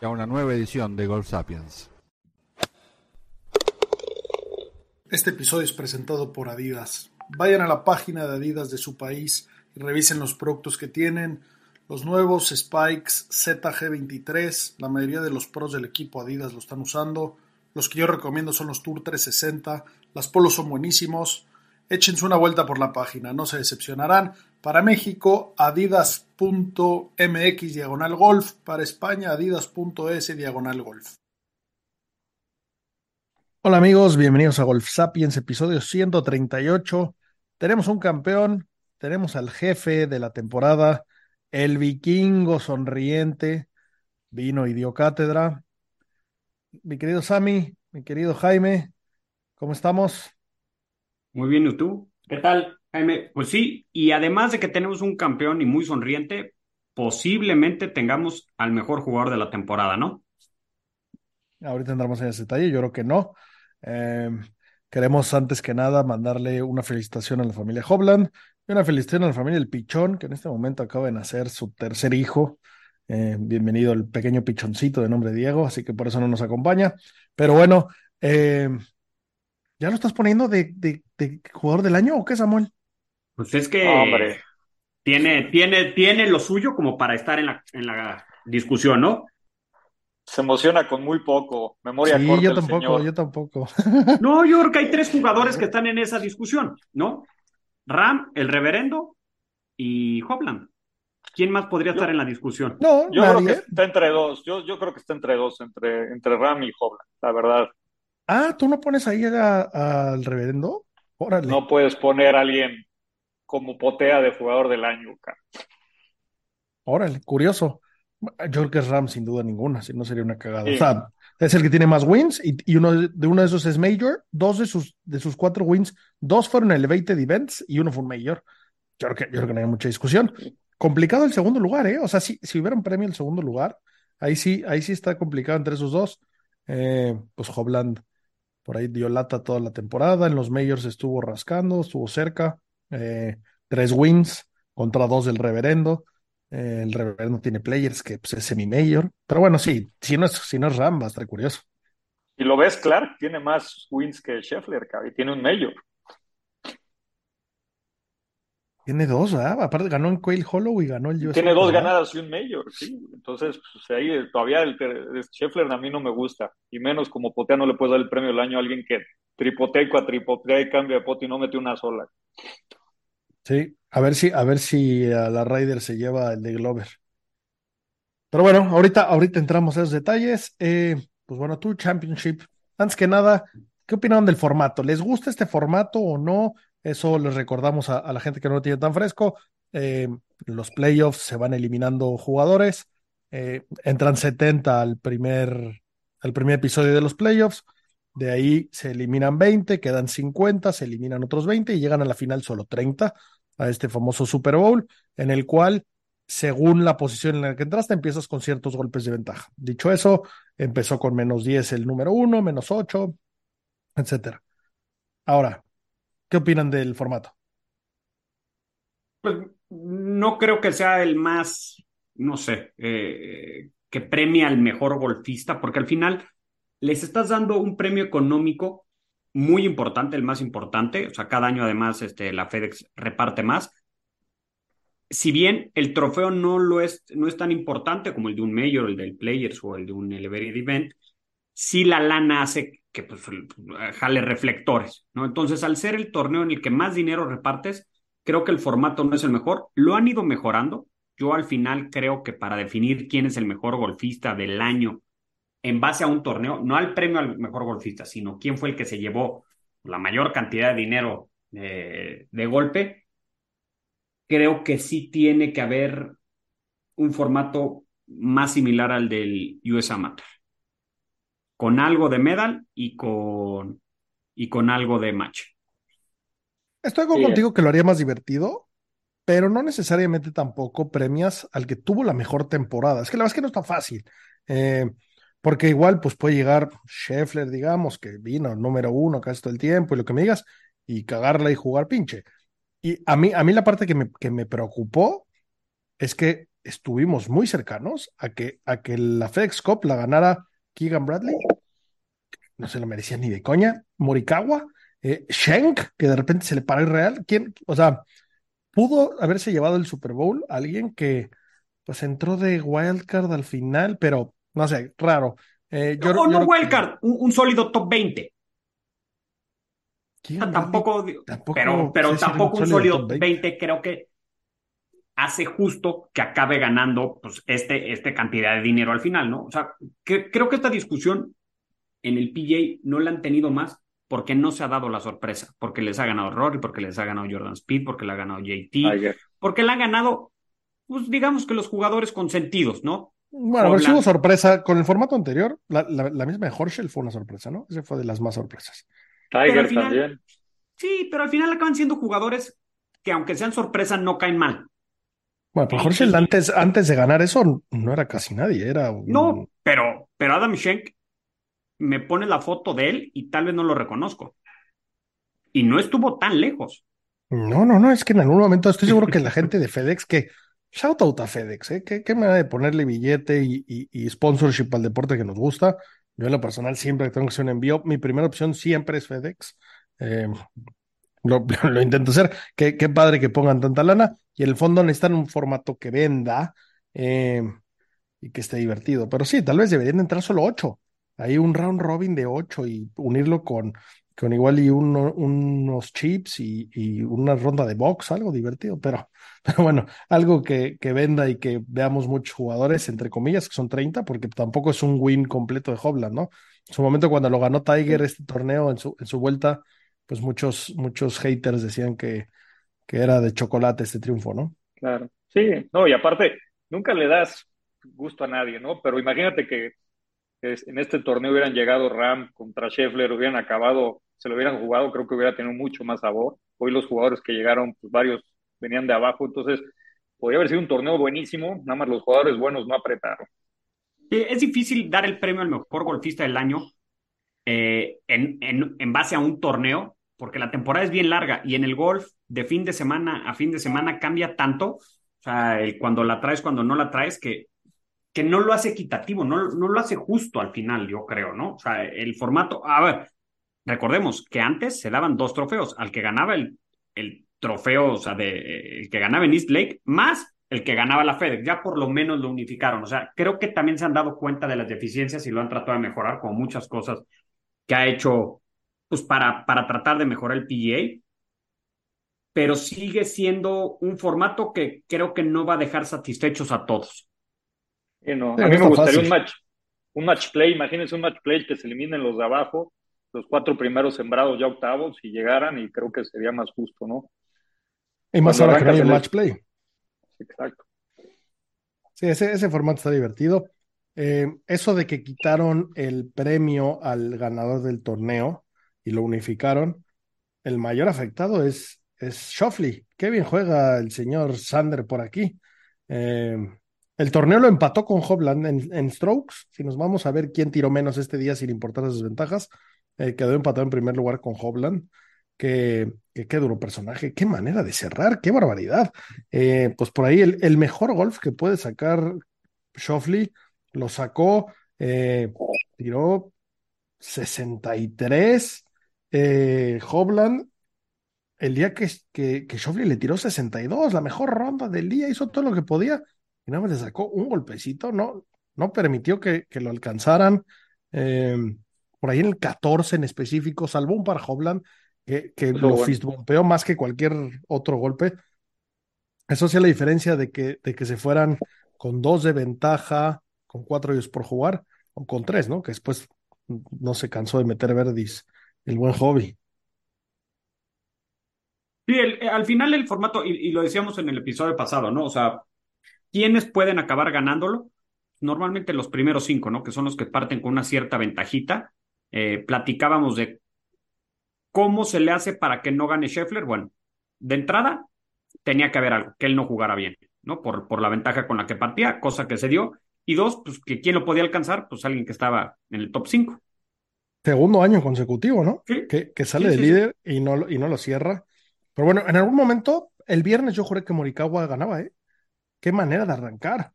y a una nueva edición de Golf Sapiens. Este episodio es presentado por Adidas. Vayan a la página de Adidas de su país y revisen los productos que tienen. Los nuevos Spikes ZG23, la mayoría de los pros del equipo Adidas lo están usando. Los que yo recomiendo son los Tour 360. Las polos son buenísimos. Échense una vuelta por la página, no se decepcionarán. Para México, adidas.mx diagonal golf. Para España, adidas.es diagonal golf. Hola amigos, bienvenidos a Golf Sapiens, episodio 138. Tenemos un campeón, tenemos al jefe de la temporada, el vikingo sonriente, vino y dio cátedra. Mi querido Sammy, mi querido Jaime, ¿cómo estamos? Muy bien, ¿y tú? ¿Qué tal, Pues sí, y además de que tenemos un campeón y muy sonriente, posiblemente tengamos al mejor jugador de la temporada, ¿no? Ahorita entramos en ese detalle, yo creo que no. Eh, queremos antes que nada mandarle una felicitación a la familia Hobland y una felicitación a la familia El Pichón, que en este momento acaba de nacer su tercer hijo. Eh, bienvenido el pequeño pichoncito de nombre Diego, así que por eso no nos acompaña. Pero bueno, eh, ¿ya lo estás poniendo de, de, jugador del año o qué, Samuel? Pues es que Hombre. Tiene, tiene, tiene lo suyo como para estar en la, en la discusión, ¿no? se emociona con muy poco. Memoria sí, corta yo tampoco, señor. yo tampoco. No, yo creo que hay tres jugadores que están en esa discusión, ¿no? Ram, el reverendo y Hopland. ¿Quién más podría Yo- estar en la discusión? No, Yo creo que está entre dos. Yo, yo creo que está entre dos, entre, entre Ram y Hobland, la verdad. Ah, ¿tú no pones ahí al reverendo? Órale. No puedes poner a alguien como potea de jugador del año, cara. Órale, curioso. Yo creo que es Ram sin duda ninguna, si no sería una cagada. Sí. O sea, es el que tiene más wins y, y uno de, uno de esos es Major. Dos de sus, de sus cuatro wins, dos fueron Elevated Events y uno fue un Major. Yo creo que, yo creo que no hay mucha discusión. Complicado el segundo lugar, ¿eh? O sea, si, si hubiera un premio el segundo lugar, ahí sí, ahí sí está complicado entre esos dos. Eh, pues Hobland por ahí dio lata toda la temporada. En los Majors estuvo rascando, estuvo cerca. Eh, tres wins contra dos del Reverendo. Eh, el Reverendo tiene players que pues, es semi-major. Pero bueno, sí, si no es, si no es Ram, va a estar curioso. Y lo ves, Clark tiene más wins que Scheffler, y tiene un mayor. Tiene dos, ¿verdad? Aparte ganó en Quail Hollow y ganó el US Tiene dos ganadas y un mayor, sí. Entonces, pues ahí todavía el el Scheffler a mí no me gusta. Y menos como potea no le puedes dar el premio del año a alguien que tripotea y cuatripotea y cambia de pote y no mete una sola. Sí, a ver si, a ver si a la Ryder se lleva el de Glover. Pero bueno, ahorita, ahorita entramos a esos detalles. Eh, pues bueno, tu Championship. Antes que nada, ¿qué opinaron del formato? ¿Les gusta este formato o no? Eso les recordamos a, la gente que no lo tiene tan fresco. Eh, los playoffs se van eliminando jugadores. Eh, entran 70 al primer, al primer episodio de los playoffs. De ahí se eliminan 20, quedan 50, se eliminan otros 20 y llegan a la final solo 30 a este famoso Super Bowl, en el cual, según la posición en la que entraste, empiezas con ciertos golpes de ventaja. Dicho eso, empezó con menos 10 el número 1, menos 8, etcétera. Ahora, ¿qué opinan del formato? Pues no creo que sea el más, no sé, eh, que premia al mejor golfista, porque al final les estás dando un premio económico muy importante, el más importante. O sea, cada año además este, la FedEx reparte más. Si bien el trofeo no lo es, no es tan importante como el de un Major, el del Players o el de un Elevated Event, sí la lana hace que pues, jale reflectores, ¿no? Entonces, al ser el torneo en el que más dinero repartes, creo que el formato no es el mejor. Lo han ido mejorando. Yo al final creo que para definir quién es el mejor golfista del año en base a un torneo, no al premio al mejor golfista, sino quién fue el que se llevó la mayor cantidad de dinero eh, de golpe, creo que sí tiene que haber un formato más similar al del US Amateur. Con algo de medal y con, y con algo de match. Estoy contigo que lo haría más divertido, pero no necesariamente tampoco premias al que tuvo la mejor temporada. Es que la verdad es que no está fácil. Eh, porque igual, pues puede llegar Scheffler, digamos, que vino número uno casi todo el tiempo y lo que me digas, y cagarla y jugar pinche. Y a mí, a mí la parte que me, que me preocupó es que estuvimos muy cercanos a que, a que la FedEx Cup la ganara Keegan Bradley. No se lo merecía ni de coña. Morikawa, eh, Shank, que de repente se le paró real. ¿Quién? O sea, pudo haberse llevado el Super Bowl alguien que pues entró de wildcard al final, pero no sé, raro. Eh, yo, no, wildcard, un, sólido top 20. tampoco, pero, pero tampoco un sólido top 20. creo que hace justo que acabe ganando pues, este, este cantidad de dinero al final, ¿no? O sea, creo que esta discusión en el PJ no la han tenido más porque no se ha dado la sorpresa, porque les ha ganado Rory, porque les ha ganado Jordan Speed, porque le ha ganado JT, porque le han ganado, pues digamos que los jugadores consentidos, ¿no? Bueno, pero sí hubo sorpresa con el formato anterior, la, misma de Horschel fue una sorpresa, ¿no? Ese fue de las más sorpresas. Tiger también. Sí, pero al final acaban siendo jugadores que aunque sean sorpresa no caen mal. Bueno, pero Horschel antes, antes de ganar eso no era casi nadie, era No, pero, pero Adam Schenk me pone la foto de él y tal vez no lo reconozco. Y no estuvo tan lejos. No, no, no, es que en algún momento estoy seguro que la gente de FedEx, que shout out a FedEx, ¿eh? ¿Qué, qué manera de ponerle billete y, sponsorship al deporte que nos gusta? Yo en lo personal siempre tengo que hacer un envío, mi primera opción siempre es FedEx. Eh, lo, intento hacer. Qué, padre que pongan tanta lana. Y en el fondo necesitan un formato que venda eh, y que esté divertido. Pero sí, tal vez deberían entrar solo ocho hay un round robin de ocho y unirlo con, con igual y unos chips y, una ronda de box, algo divertido, pero, pero bueno, algo que, que, venda y que veamos muchos jugadores, entre comillas, que son 30, porque tampoco es un win completo de Hobland, ¿no? En su momento cuando lo ganó Tiger este torneo en su, en su vuelta, pues muchos, muchos haters decían que, que era de chocolate este triunfo, ¿no? Claro, sí, no, y aparte, nunca le das gusto a nadie, ¿no? Pero imagínate que en este torneo hubieran llegado Ram contra Scheffler, hubieran acabado, se lo hubieran jugado, creo que hubiera tenido mucho más sabor. Hoy los jugadores que llegaron, pues varios venían de abajo, entonces podría haber sido un torneo buenísimo, nada más los jugadores buenos no apretaron. Es difícil dar el premio al mejor golfista del año eh, en, en, en base a un torneo, porque la temporada es bien larga y en el golf de fin de semana a fin de semana cambia tanto, o sea, cuando la traes, cuando no la traes, que que no lo hace equitativo, no, no lo hace justo al final, yo creo, ¿no? O sea, el formato, a ver, recordemos que antes se daban dos trofeos, al que ganaba el, el trofeo, o sea, de, el que ganaba en East Lake, más el que ganaba la FedEx, ya por lo menos lo unificaron, o sea, creo que también se han dado cuenta de las deficiencias y lo han tratado de mejorar, como muchas cosas que ha hecho, pues, para, para tratar de mejorar el PGA, pero sigue siendo un formato que creo que no va a dejar satisfechos a todos. A mí me gustaría un match, un match play, imagínense un match play que se eliminen los de abajo, los cuatro primeros sembrados ya octavos y llegaran y creo que sería más justo, ¿no? Y más ahora que no hay match play. Exacto. Sí, ese, ese formato está divertido. Eh, eso de que quitaron el premio al ganador del torneo y lo unificaron, el mayor afectado es, es Shoffley. Qué bien juega el señor Sander por aquí. Eh, el torneo lo empató con Hobland en, strokes. Si nos vamos a ver quién tiró menos este día sin importar las desventajas, eh, quedó empatado en primer lugar con Hobland. Que, qué duro personaje, qué manera de cerrar, qué barbaridad. Eh, pues por ahí el, mejor golf que puede sacar Shoffley lo sacó, eh, tiró 63. Hobland el día que, que, que le tiró 62, la mejor ronda del día, hizo todo lo que podía y nada más le sacó un golpecito, no, no permitió que, que lo alcanzaran. Em, por ahí en el 14 en específico, salvó un par Hobland que, que lo fistbompeó más que cualquier otro golpe. Eso hacía la diferencia de que, de que se fueran con dos de ventaja, con cuatro ellos por jugar, o con tres, ¿no? Que después no se cansó de meter verdis el buen hobby. Sí, al final el formato, y, lo decíamos en el episodio pasado, ¿no? O sea, ¿Quiénes pueden acabar ganándolo? normalmente los primeros cinco, ¿no? Que son los que parten con una cierta ventajita. Eh, platicábamos de cómo se le hace para que no gane Scheffler. Bueno, de entrada tenía que haber algo, que él no jugara bien, ¿no? Por, por la ventaja con la que partía, cosa que se dio. Y dos, pues que quién lo podía alcanzar, pues alguien que estaba en el top 5. Segundo año consecutivo, ¿no? Sí. Que, que sale Sí, de sí, líder y no, y no lo cierra. Pero bueno, en algún momento, el viernes yo juré que Morikawa ganaba, ¿eh? Qué manera de arrancar.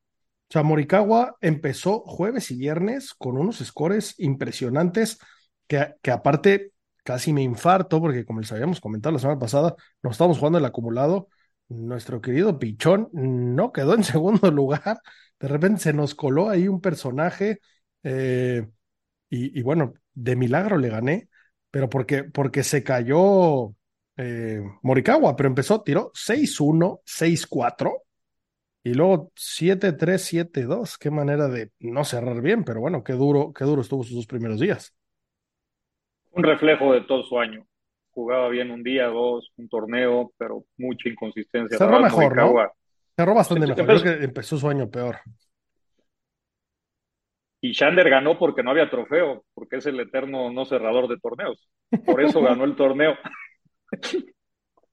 Sea, Morikawa empezó jueves y viernes con unos scores impresionantes que, que aparte casi me infarto porque como les habíamos comentado la semana pasada, nos estábamos jugando el acumulado. Nuestro querido Pichón no quedó en segundo lugar. De repente se nos coló ahí un personaje eh, y, y bueno, de milagro le gané, pero porque, porque se cayó eh, Morikawa, pero empezó, tiró 6-1, 6-4 y luego 7-3, 7-2. Qué manera de no cerrar bien, pero bueno, qué duro, qué duro estuvo sus dos primeros días. Un reflejo de todo su año. Jugaba bien un día, dos, un torneo, pero mucha inconsistencia. Cerró mejor, ¿no? Cerró bastante Empezó- mejor. Creo que empezó su año peor. Y Shander ganó porque no había trofeo, porque es el eterno no cerrador de torneos. Por eso ganó el torneo.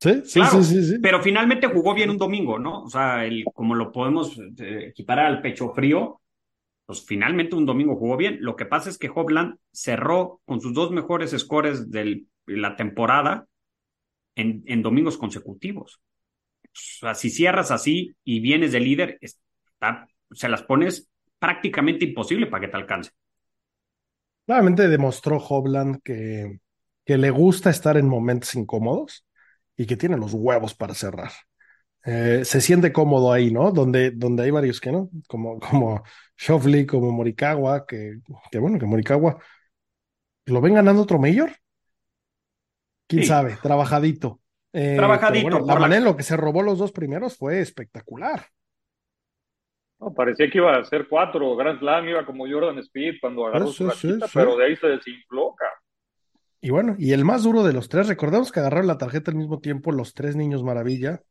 Sí, sí, Claro, sí, sí, sí. Pero finalmente jugó bien un domingo, ¿no? O sea, el, como lo podemos eh, equiparar al pecho frío, pues finalmente un domingo jugó bien. Lo que pasa es que Hobland cerró con sus dos mejores scores de la temporada en, en domingos consecutivos. O sea, si cierras así y vienes de líder, está, se las pones prácticamente imposible para que te alcance. Claramente demostró Hobland que, que le gusta estar en momentos incómodos y que tiene los huevos para cerrar. Eh, se siente cómodo ahí, ¿no? Donde, donde hay varios que no, como, como Shoffley, como Morikawa, que, que bueno, que Morikawa lo ven ganando otro mayor. Quién Sí. sabe, trabajadito. Eh, Trabajadito, bueno, la la- manera en lo que se robó los dos primeros fue espectacular. No, parecía que iba a ser cuatro Grand Slam, iba como Jordan Speed cuando agarró Sí, su sí, sí. pero de ahí se desinfló, cabrón. Y bueno, y el más duro de los tres, recordemos que agarraron la tarjeta al mismo tiempo los tres niños maravilla,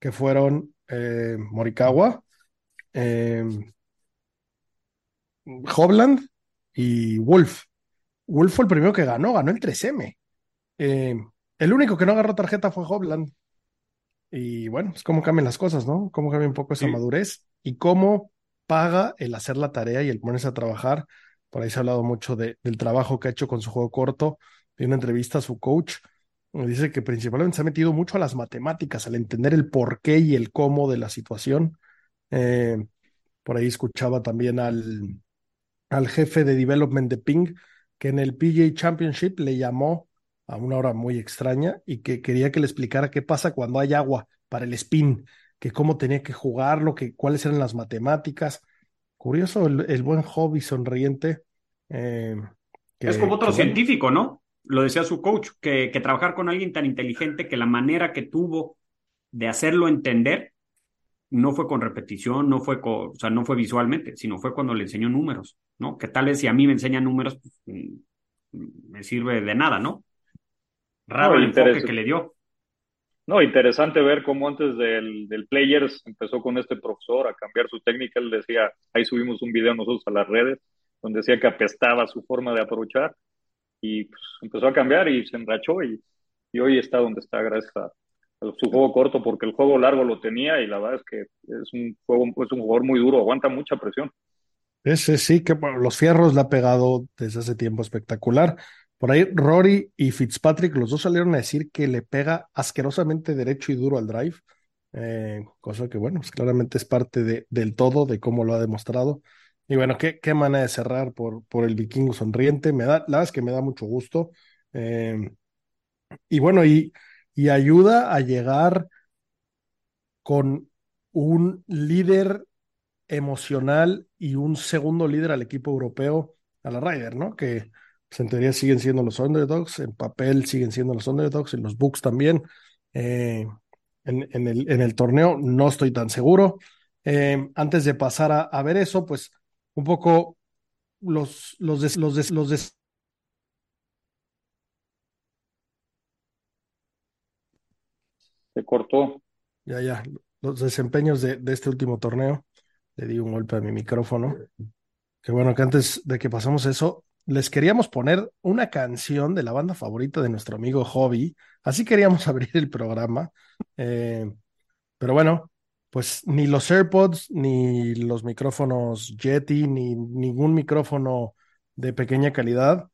que fueron eh, Morikawa, eh, Hovland y Wolf. Wolf fue el primero que ganó, ganó el 3M. Eh, el único que no agarró tarjeta fue Hovland. Y bueno, es como cambian las cosas, ¿no? Cómo cambia un poco esa Sí. madurez y cómo paga el hacer la tarea y el ponerse a trabajar. Por ahí se ha hablado mucho de- del trabajo que ha hecho con su juego corto. De una entrevista a su coach, dice que principalmente se ha metido mucho a las matemáticas, al entender el porqué y el cómo de la situación. Eh, por ahí escuchaba también al, al jefe de development de Ping, que en el PGA Championship le llamó a una hora muy extraña y que quería que le explicara qué pasa cuando hay agua para el spin, que cómo tenía que jugarlo, que cuáles eran las matemáticas. Curioso el, el buen hobby sonriente. eh, que- es como otro bueno, científico, ¿no? Lo decía su coach, que, que trabajar con alguien tan inteligente que la manera que tuvo de hacerlo entender no fue con repetición, no fue con, o sea, no fue visualmente, sino fue cuando le enseñó números, ¿no? Que tal vez si a mí me enseñan números, pues, mm, me sirve de nada, ¿no? Raro No, el enfoque que le dio. No, interesante ver cómo antes del, del Players empezó con este profesor a cambiar su técnica. Él decía, ahí subimos un video nosotros a las redes, donde decía que apestaba su forma de aprovechar y pues, empezó a cambiar y se enrachó y, y hoy está donde está gracias a, a su juego corto, porque el juego largo lo tenía y la verdad es que es un, juego, es un jugador muy duro, aguanta mucha presión. Ese sí, que bueno, los fierros le ha pegado desde hace tiempo espectacular. Por ahí Rory y Fitzpatrick, los dos salieron a decir que le pega asquerosamente derecho y duro al drive, eh, cosa que bueno, pues claramente es parte de, del todo, de cómo lo ha demostrado. Y bueno, qué, qué manera de cerrar por, por el vikingo sonriente, me da, la verdad es que me da mucho gusto. Eh, y bueno, y, y ayuda a llegar con un líder emocional y un segundo líder al equipo europeo, a la Ryder, ¿no? Que pues, en teoría siguen siendo los underdogs, en papel siguen siendo los underdogs, en los books también. Eh, en, en, el, en, el, torneo no estoy tan seguro. Eh, antes de pasar a, a, ver eso, pues un poco los, los, des, los, des, los des... Se cortó. Ya, ya, los desempeños de, de este último torneo. le di un golpe a mi micrófono. Que bueno, que antes de que pasamos eso, les queríamos poner una canción de la banda favorita de nuestro amigo Hobby. Así queríamos abrir el programa. Eh, pero bueno, pues ni los AirPods, ni los micrófonos Yeti, ni ningún micrófono de pequeña calidad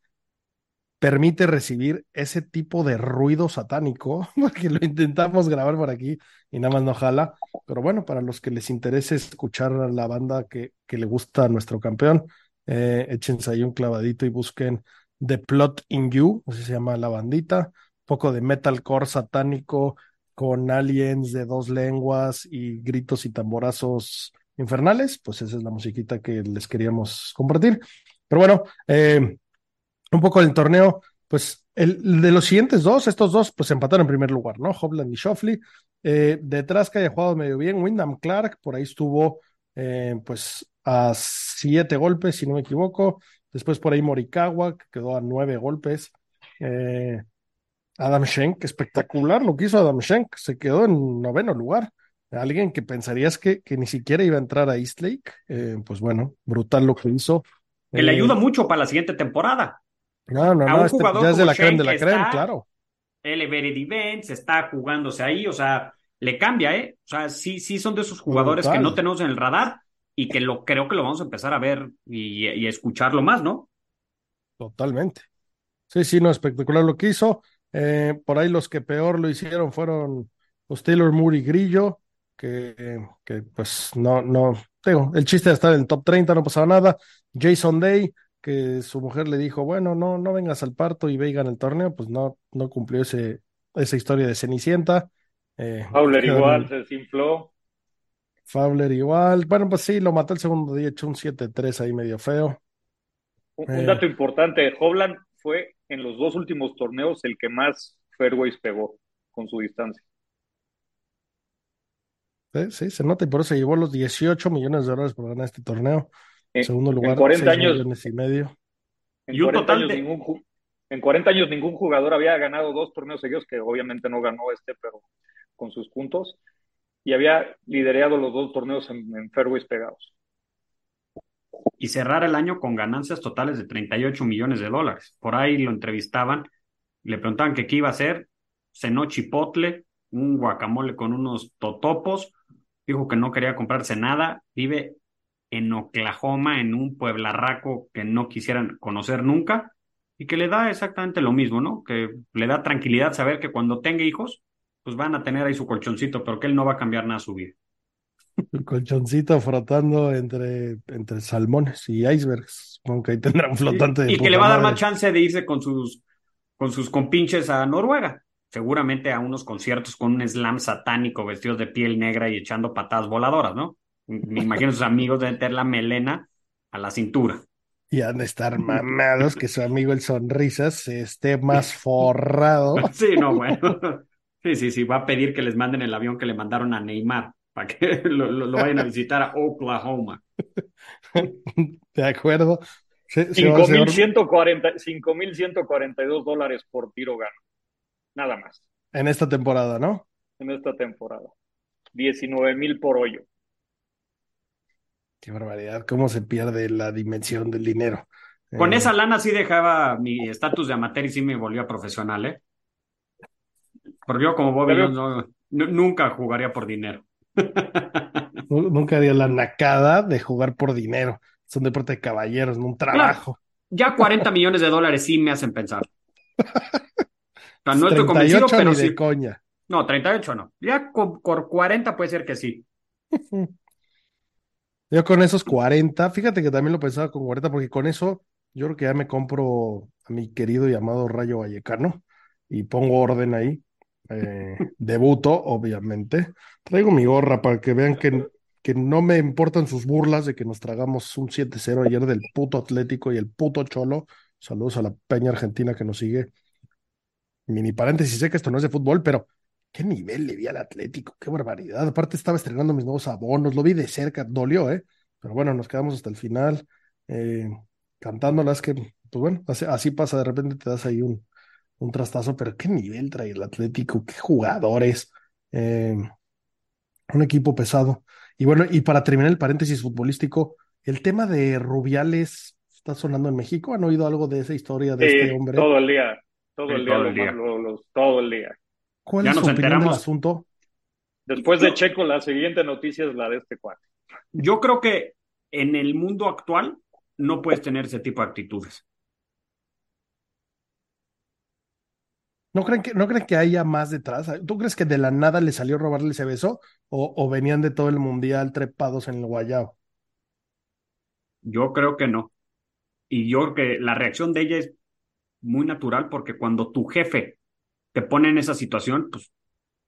permite recibir ese tipo de ruido satánico, porque lo intentamos grabar por aquí y nada más no jala. Pero bueno, para los que les interese escuchar a la banda que, que le gusta a nuestro campeón, eh, échense ahí un clavadito y busquen The Plot in You, así se llama la bandita, un poco de metalcore satánico con aliens de dos lenguas y gritos y tamborazos infernales, pues esa es la musiquita que les queríamos compartir. Pero bueno, eh, un poco el torneo, pues el de los siguientes dos, estos dos, pues empataron en primer lugar, ¿no? Hobland y Shoffley. Eh, detrás que haya jugado medio bien, Wyndham Clark, por ahí estuvo, pues a siete golpes, si no me equivoco. Después por ahí Morikawa, que quedó a nueve golpes. Eh, Adam Schenk, espectacular lo que hizo Adam Schenk, se quedó en noveno lugar. Alguien que pensarías que, que ni siquiera iba a entrar a East Lake, eh, pues bueno, brutal lo que hizo. Que le Eh, ayuda mucho para la siguiente temporada. No, no, a no, un este jugador ya es de la creme de la creme, está- claro. Elevated Events está jugándose ahí, o sea, le cambia, ¿eh? O sea, sí, sí son de esos jugadores Brutal. que no tenemos en el radar y que lo creo que lo vamos a empezar a ver y, y a escucharlo más, ¿no? Totalmente. Sí, sí, no, espectacular lo que hizo. Eh, por ahí los que peor lo hicieron fueron los Taylor Moore y Grillo, que, que pues no, no, digo, el chiste de estar en el top 30, no pasaba nada. Jason Day, que su mujer le dijo, bueno, no, no vengas al parto y ve y gana el torneo, pues no, no cumplió ese, esa historia de Cenicienta. Eh, Fowler quedaron- igual se desinfló. Fowler igual. Bueno, pues sí, lo mató el segundo día, echó un 7-3 ahí medio feo. Un, Eh. un dato importante, Hovland fue en los dos últimos torneos el que más fairways pegó con su distancia. Sí, sí, se nota y por eso se llevó los 18 millones de dólares por ganar este torneo. En, Segundo en lugar, 40 6 años, millones y medio. en Y un 40 total años de- ningún ju- en 40 años ningún jugador había ganado dos torneos seguidos, que obviamente no ganó este, pero con sus puntos, y había liderado los dos torneos en, fairways pegados. Y cerrar el año con ganancias totales de 38 millones de dólares. Por ahí lo entrevistaban, le preguntaban qué iba a hacer, cenó chipotle, un guacamole con unos totopos, dijo que no quería comprarse nada, vive en Oklahoma, en un pueblarraco que no quisieran conocer nunca, y que le da exactamente lo mismo, ¿no? Que le da tranquilidad saber que cuando tenga hijos, pues van a tener ahí su colchoncito, pero que él no va a cambiar nada su vida. El colchoncito frotando entre, entre salmones y icebergs. Aunque ahí tendrá un flotante de Y, y que le va a dar madre. más chance de irse con sus, con sus compinches a Noruega. Seguramente a unos conciertos con un slam satánico vestidos de piel negra y echando patadas voladoras, ¿no? Me imagino sus amigos deben tener la melena a la cintura. Y han de estar mamados que su amigo el Sonrisas esté más forrado. Sí, no, bueno. Sí, sí, sí, va a pedir que les manden el avión que le mandaron a Neymar para que lo, lo- lo vayan a visitar a Oklahoma. De acuerdo. 5.140 5.142 dólares por tiro gana. Nada más en esta temporada, ¿no? en esta temporada. 19.000 por hoyo. Qué barbaridad, cómo se pierde la dimensión del dinero. Con Eh, esa lana sí dejaba mi estatus de amateur y sí me volvió a profesional, ¿eh? Porque yo como Bobby Pero- no- nu- nunca jugaría por dinero. nu- Nunca haría la nacada de jugar por dinero. Es un deporte de caballeros, no un trabajo. Ya 40 millones de dólares sí me hacen pensar. O sea, no estoy convencido, 38 pero ni de sí. coña. No, 38 no. Ya con, con 40 puede ser que sí. Yo con esos 40, fíjate que también lo pensaba con 40, porque con eso yo creo que ya me compro a mi querido y amado Rayo Vallecano y pongo orden ahí. Eh, debuto, obviamente. Traigo mi gorra para que vean que, que no me importan sus burlas de que nos tragamos un 7-0 ayer del puto Atlético y el puto Cholo. Saludos a la peña argentina que nos sigue. Mini paréntesis, sé que esto no es de fútbol, pero qué nivel le vi al Atlético, qué barbaridad. Aparte estaba estrenando mis nuevos abonos, lo vi de cerca, dolió, ¿eh? Pero bueno, nos quedamos hasta el final eh, cantándolas que, pues bueno, así, así pasa, de repente te das ahí un, un trastazo, pero qué nivel trae el Atlético, qué jugadores. Eh, Un equipo pesado. Y bueno, y para terminar el paréntesis futbolístico, el tema de Rubiales está sonando en México. ¿Han oído algo de esa historia de este hombre? Todo el día, todo el día, todo el día. más- lo- lo- todo el día. ¿Cuál Ya es nos su opinión del asunto? Después de Checo, la siguiente noticia es la de este cuate. Yo creo que en el mundo actual no puedes tener ese tipo de actitudes. ¿No creen que, no creen que haya más detrás? ¿Tú crees que de la nada le salió a robarle ese beso? ¿O, o venían de todo el mundial trepados en el guayao? Yo creo que no. Y yo creo que la reacción de ella es muy natural porque cuando tu jefe te pone en esa situación, pues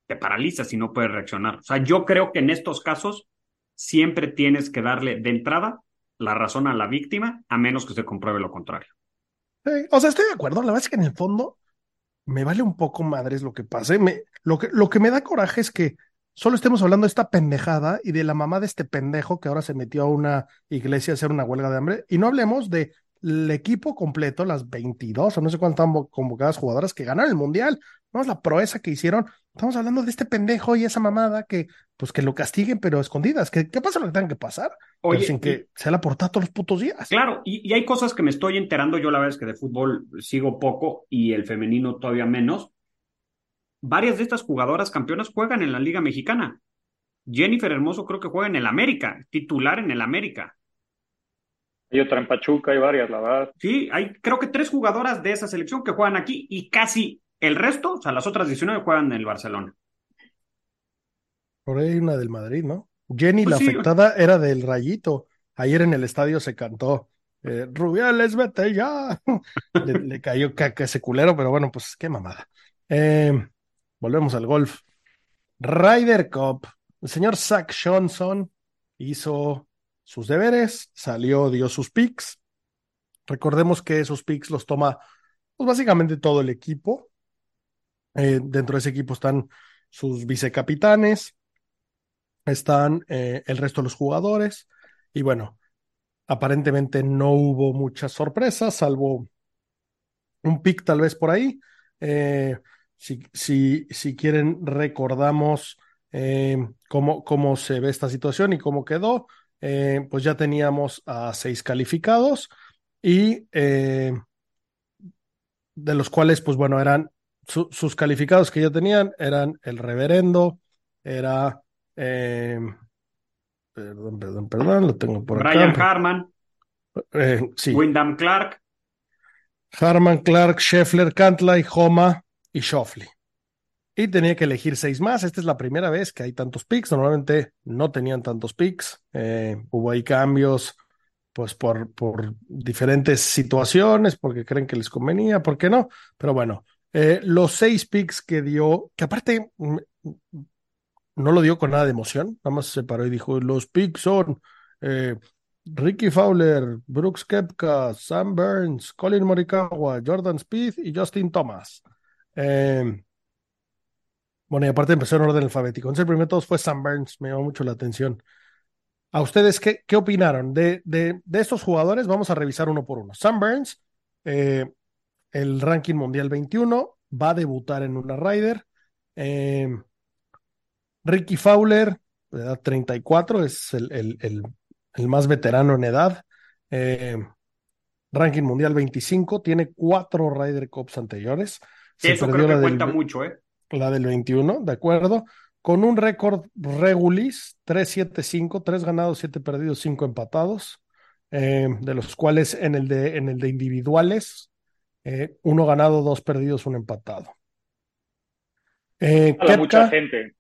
te paralizas y no puedes reaccionar. O sea, yo creo que en estos casos siempre tienes que darle de entrada la razón a la víctima, a menos que se compruebe lo contrario. Sí, o sea, estoy de acuerdo. La verdad es que en el fondo me vale un poco madres lo que pase. Me, lo, que, lo que me da coraje es que solo estemos hablando de esta pendejada y de la mamá de este pendejo que ahora se metió a una iglesia a hacer una huelga de hambre. Y no hablemos de el equipo completo, las 22 o no sé cuántas convocadas jugadoras que ganaron el mundial. No es la proeza que hicieron. Estamos hablando de este pendejo y esa mamada que, pues que lo castiguen, pero escondidas. Que, que pase lo que tenga que pasar, pero Oye, sin que se la portada todos los putos días. Claro, y, y hay cosas que me estoy enterando, yo la verdad es que de fútbol sigo poco y el femenino todavía menos. Varias de estas jugadoras campeonas juegan en la Liga Mexicana. Jennifer Hermoso creo que juega en el América, titular en el América. Hay otra en Pachuca, hay varias, la verdad. Sí, hay creo que tres jugadoras de esa selección que juegan aquí y casi el resto, o sea, las otras 19 juegan en el Barcelona. Por ahí hay una del Madrid, ¿no? Jenny, Pues la sí. afectada, era del Rayito. Ayer en el estadio se cantó, eh, Rubiales, vete ya. Le, le cayó caca ese culero, pero bueno, pues qué mamada. Eh, volvemos al golf. Ryder Cup. El señor Zach Johnson hizo sus deberes, salió, dio sus picks. Recordemos que esos picks los toma, pues básicamente todo el equipo. Eh, dentro de ese equipo están sus vicecapitanes, están eh, el resto de los jugadores. Y bueno, aparentemente no hubo muchas sorpresas, salvo un pick tal vez por ahí. Eh, si, si, si quieren, recordamos cómo, cómo se ve esta situación y cómo quedó. Eh, pues ya teníamos a seis calificados y eh, de los cuales, pues bueno, eran su- sus calificados que ya tenían, eran el reverendo, era, eh, perdón, perdón, perdón, lo tengo por Brian acá. Harman, Eh, sí, Wyndham Clark, Harman, Clark, Scheffler, Cantlay, Homa y Shoffley. Y tenía que elegir seis más. Esta es la primera vez que hay tantos picks. Normalmente no tenían tantos picks. Eh, hubo ahí cambios, pues por, por diferentes situaciones, porque creen que les convenía, ¿por qué no? Pero bueno, eh, los seis picks que dio, que aparte mm, no lo dio con nada de emoción, nada más se paró y dijo, los picks son eh, Ricky Fowler, Brooks Kepka, Sam Burns, Colin Morikawa, Jordan Spieth y Justin Thomas. Eh, bueno, y aparte empezó en orden alfabético. Entonces el primero de todos fue Sam Burns, me llamó mucho la atención. ¿A ustedes qué, qué opinaron? De, de, de estos jugadores, vamos a revisar uno por uno. Sam Burns, eh, el ranking mundial 21, va a debutar en una Ryder. Eh, Ricky Fowler, de edad 34, es el, el, el, el más veterano en edad. Eh, ranking mundial 25, tiene cuatro Ryder Cups anteriores. Eso creo que del, cuenta mucho, ¿eh? La del 21, de acuerdo. Con un récord regulis, 3-7-5, 3 ganados, 7 perdidos, 5 empatados, eh, de los cuales en el de, en el de individuales, eh, uno ganado, dos perdidos, un empatado. Eh, Jala mucha Koepka, gente.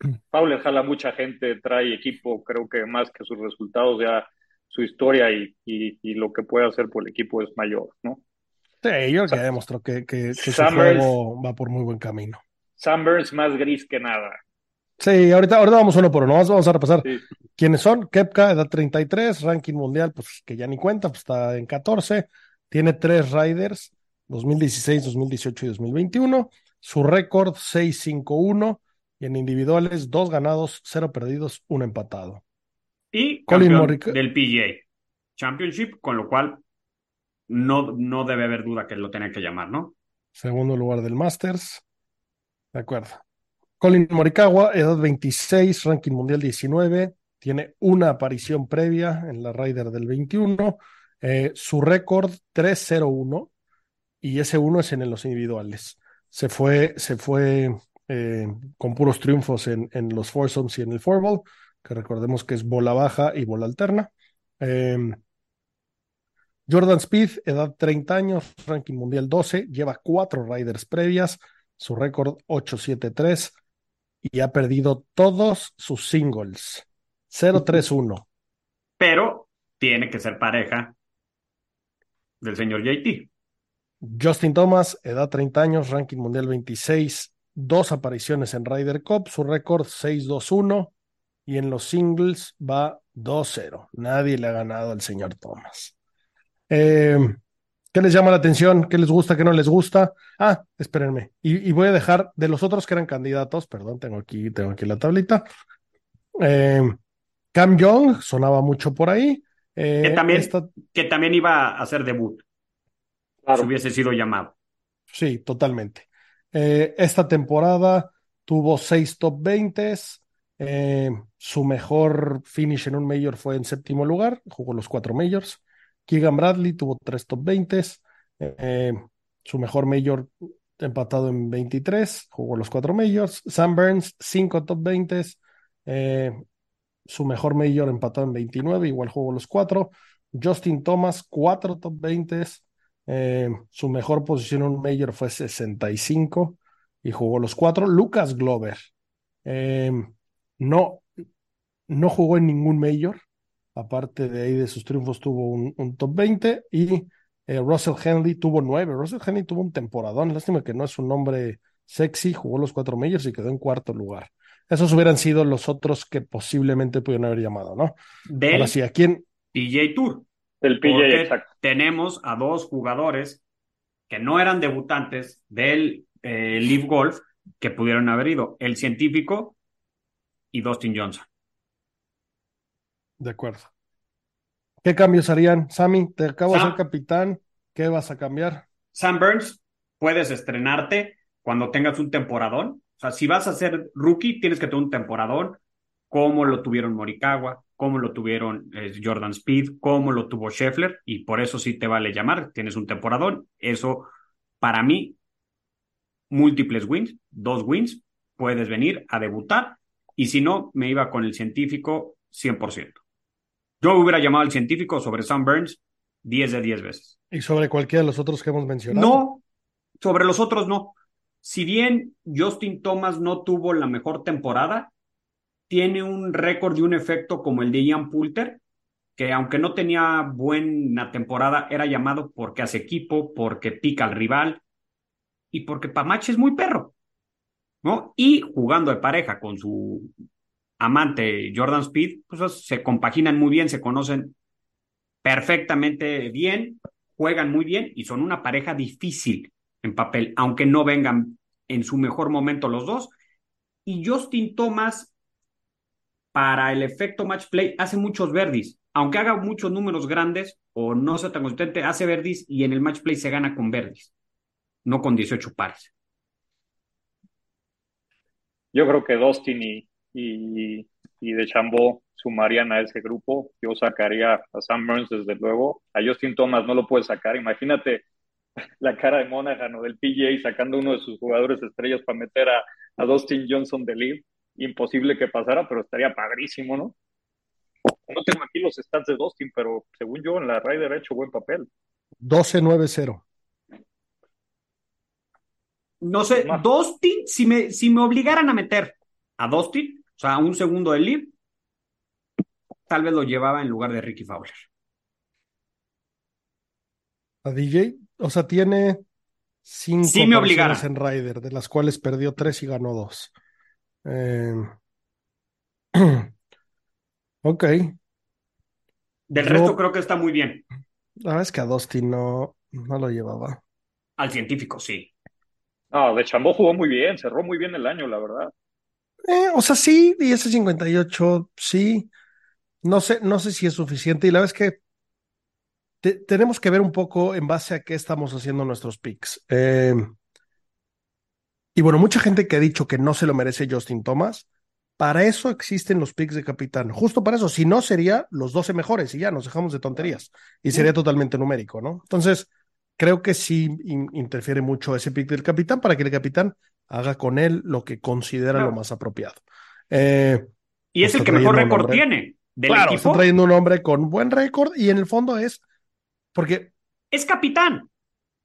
Fowler jala mucha gente, trae equipo, creo que más que sus resultados, ya su historia y, y, y lo que puede hacer por el equipo es mayor, ¿no? Sí, yo creo que Sa- ya demostró que, que, que su Summers, juego va por muy buen camino. Sam Burns más gris que nada. Sí, ahorita, ahorita vamos uno por uno. Vamos, vamos a repasar Sí. quiénes son. Kepka, edad 33, ranking mundial, pues que ya ni cuenta, pues está en 14. Tiene tres Riders, 2016, 2018 y 2021. Su récord 6-5-1 y en individuales, dos ganados, cero perdidos, un empatado. Y Colin Morikawa. del PGA Championship, con lo cual no, no debe haber duda que lo tenía que llamar, ¿no? Segundo lugar del Masters. De acuerdo. Colin Morikawa, edad 26, ranking mundial 19, tiene una aparición previa en la Ryder del 21, eh, su récord 3-0-1 y ese 1 es en los individuales. Se fue, se fue eh, con puros triunfos en, en los foursomes y en el fourball, que recordemos que es bola baja y bola alterna. Eh, Jordan Speed, edad 30 años, ranking mundial 12, lleva cuatro riders previas, su récord 8-7-3 y ha perdido todos sus singles. 0-3-1. Pero tiene que ser pareja del señor JT. Justin Thomas, edad 30 años, ranking mundial 26, dos apariciones en Ryder Cup, su récord 6-2-1 y en los singles va 2-0. Nadie le ha ganado al señor Thomas. Eh, ¿Qué les llama la atención? ¿Qué les gusta? ¿Qué no les gusta? Ah, espérenme. Y, y, voy a dejar de los otros que eran candidatos, perdón, tengo aquí, tengo aquí la tablita. Eh, Cam Young sonaba mucho por ahí. Eh, que, también, esta... que también iba a hacer debut. Claro. Si hubiese sido llamado. Sí, totalmente. Eh, esta temporada tuvo seis top 20. Eh, su mejor finish en un Major fue en séptimo lugar, jugó los cuatro Majors. Keegan Bradley tuvo tres top 20. Eh, su mejor Major empatado en 23, jugó los cuatro Majors. Sam Burns, cinco top 20. su mejor Major empatado en 29, igual jugó los cuatro. Justin Thomas, cuatro top 20. Eh, su mejor posición en un Major fue 65 y jugó los cuatro. Lucas Glover eh, no, no jugó en ningún Major, aparte de ahí de sus triunfos tuvo un, un top 20 y eh, Russell Henley tuvo nueve. Russell Henley tuvo un temporadón, lástima que no es un nombre sexy, jugó los cuatro Majors y quedó en cuarto lugar. Esos hubieran sido los otros que posiblemente pudieran haber llamado, ¿no? Del Ahora sí, ¿a quién? PJ Tour. Del PJ, exacto. Tenemos a dos jugadores que no eran debutantes del eh, Leaf Golf que pudieron haber ido, el científico y Dustin Johnson. De acuerdo. ¿Qué cambios harían? Sammy, te acabo de ser capitán. ¿Qué vas a cambiar? Sam Burns, puedes estrenarte cuando tengas un temporadón. O sea, si vas a ser rookie, tienes que tener un temporadón, como lo tuvieron Morikawa, como lo tuvieron eh, Jordan Speed, como lo tuvo Scheffler, y por eso sí te vale llamar, tienes un temporadón. Eso, para mí, múltiples wins, dos wins, puedes venir a debutar, y si no, me iba con el científico 100%. Yo hubiera llamado al científico sobre Sam Burns 10 de 10 veces. ¿Y sobre cualquiera de los otros que hemos mencionado? No, sobre los otros no. Si bien Justin Thomas no tuvo la mejor temporada, tiene un récord y un efecto como el de Ian Poulter, que aunque no tenía buena temporada, era llamado porque hace equipo, porque pica al rival y porque Pamache es muy perro, ¿no? Y jugando de pareja con su amante Jordan Speed, pues se compaginan muy bien, se conocen perfectamente bien, juegan muy bien y son una pareja difícil en papel, aunque no vengan en su mejor momento los dos. Y Justin Thomas, para el efecto match play, hace muchos verdis. Aunque haga muchos números grandes o no sea tan consistente, hace verdis y en el match play se gana con verdis, no con 18 pares. Yo creo que Dustin y, y, y de Chambó sumarían a ese grupo. Yo sacaría a Sam Burns, desde luego. A Justin Thomas no lo puede sacar. Imagínate la cara de Monaghan o del PJ sacando uno de sus jugadores estrellas para meter a, a Dustin Johnson de Leaf. Imposible que pasara, pero estaría padrísimo, ¿no? No tengo aquí los stats de Dustin, pero según yo en la Ryder ha hecho buen papel. 12-9-0. No sé. Dustin, si me, si me obligaran a meter a Dustin, o sea, un segundo de tal vez lo llevaba en lugar de Ricky Fowler. A DJ, o sea, tiene cinco Sí me en Ryder, de las cuales perdió tres y ganó dos. Eh, ok. Del Yo- resto creo que está muy bien. La verdad es que a Dustin no, no lo llevaba. Al científico, sí. No, de Chambó jugó muy bien, cerró muy bien el año, la verdad. Eh, o sea, sí, y ese 58, sí. No sé, no sé si es suficiente. Y la verdad es que te- tenemos que ver un poco en base a qué estamos haciendo nuestros picks. Eh, Y bueno, mucha gente que ha dicho que no se lo merece Justin Thomas, para eso existen los picks de capitán, justo para eso, si no sería los 12 mejores y ya nos dejamos de tonterías y sería totalmente numérico, ¿no? Entonces, creo que sí interfiere mucho ese pick del capitán para que el capitán haga con él lo que considera lo más apropiado. Eh, y es el que mejor récord tiene. Del claro, equipo. está trayendo un hombre con buen récord y en el fondo es porque es capitán.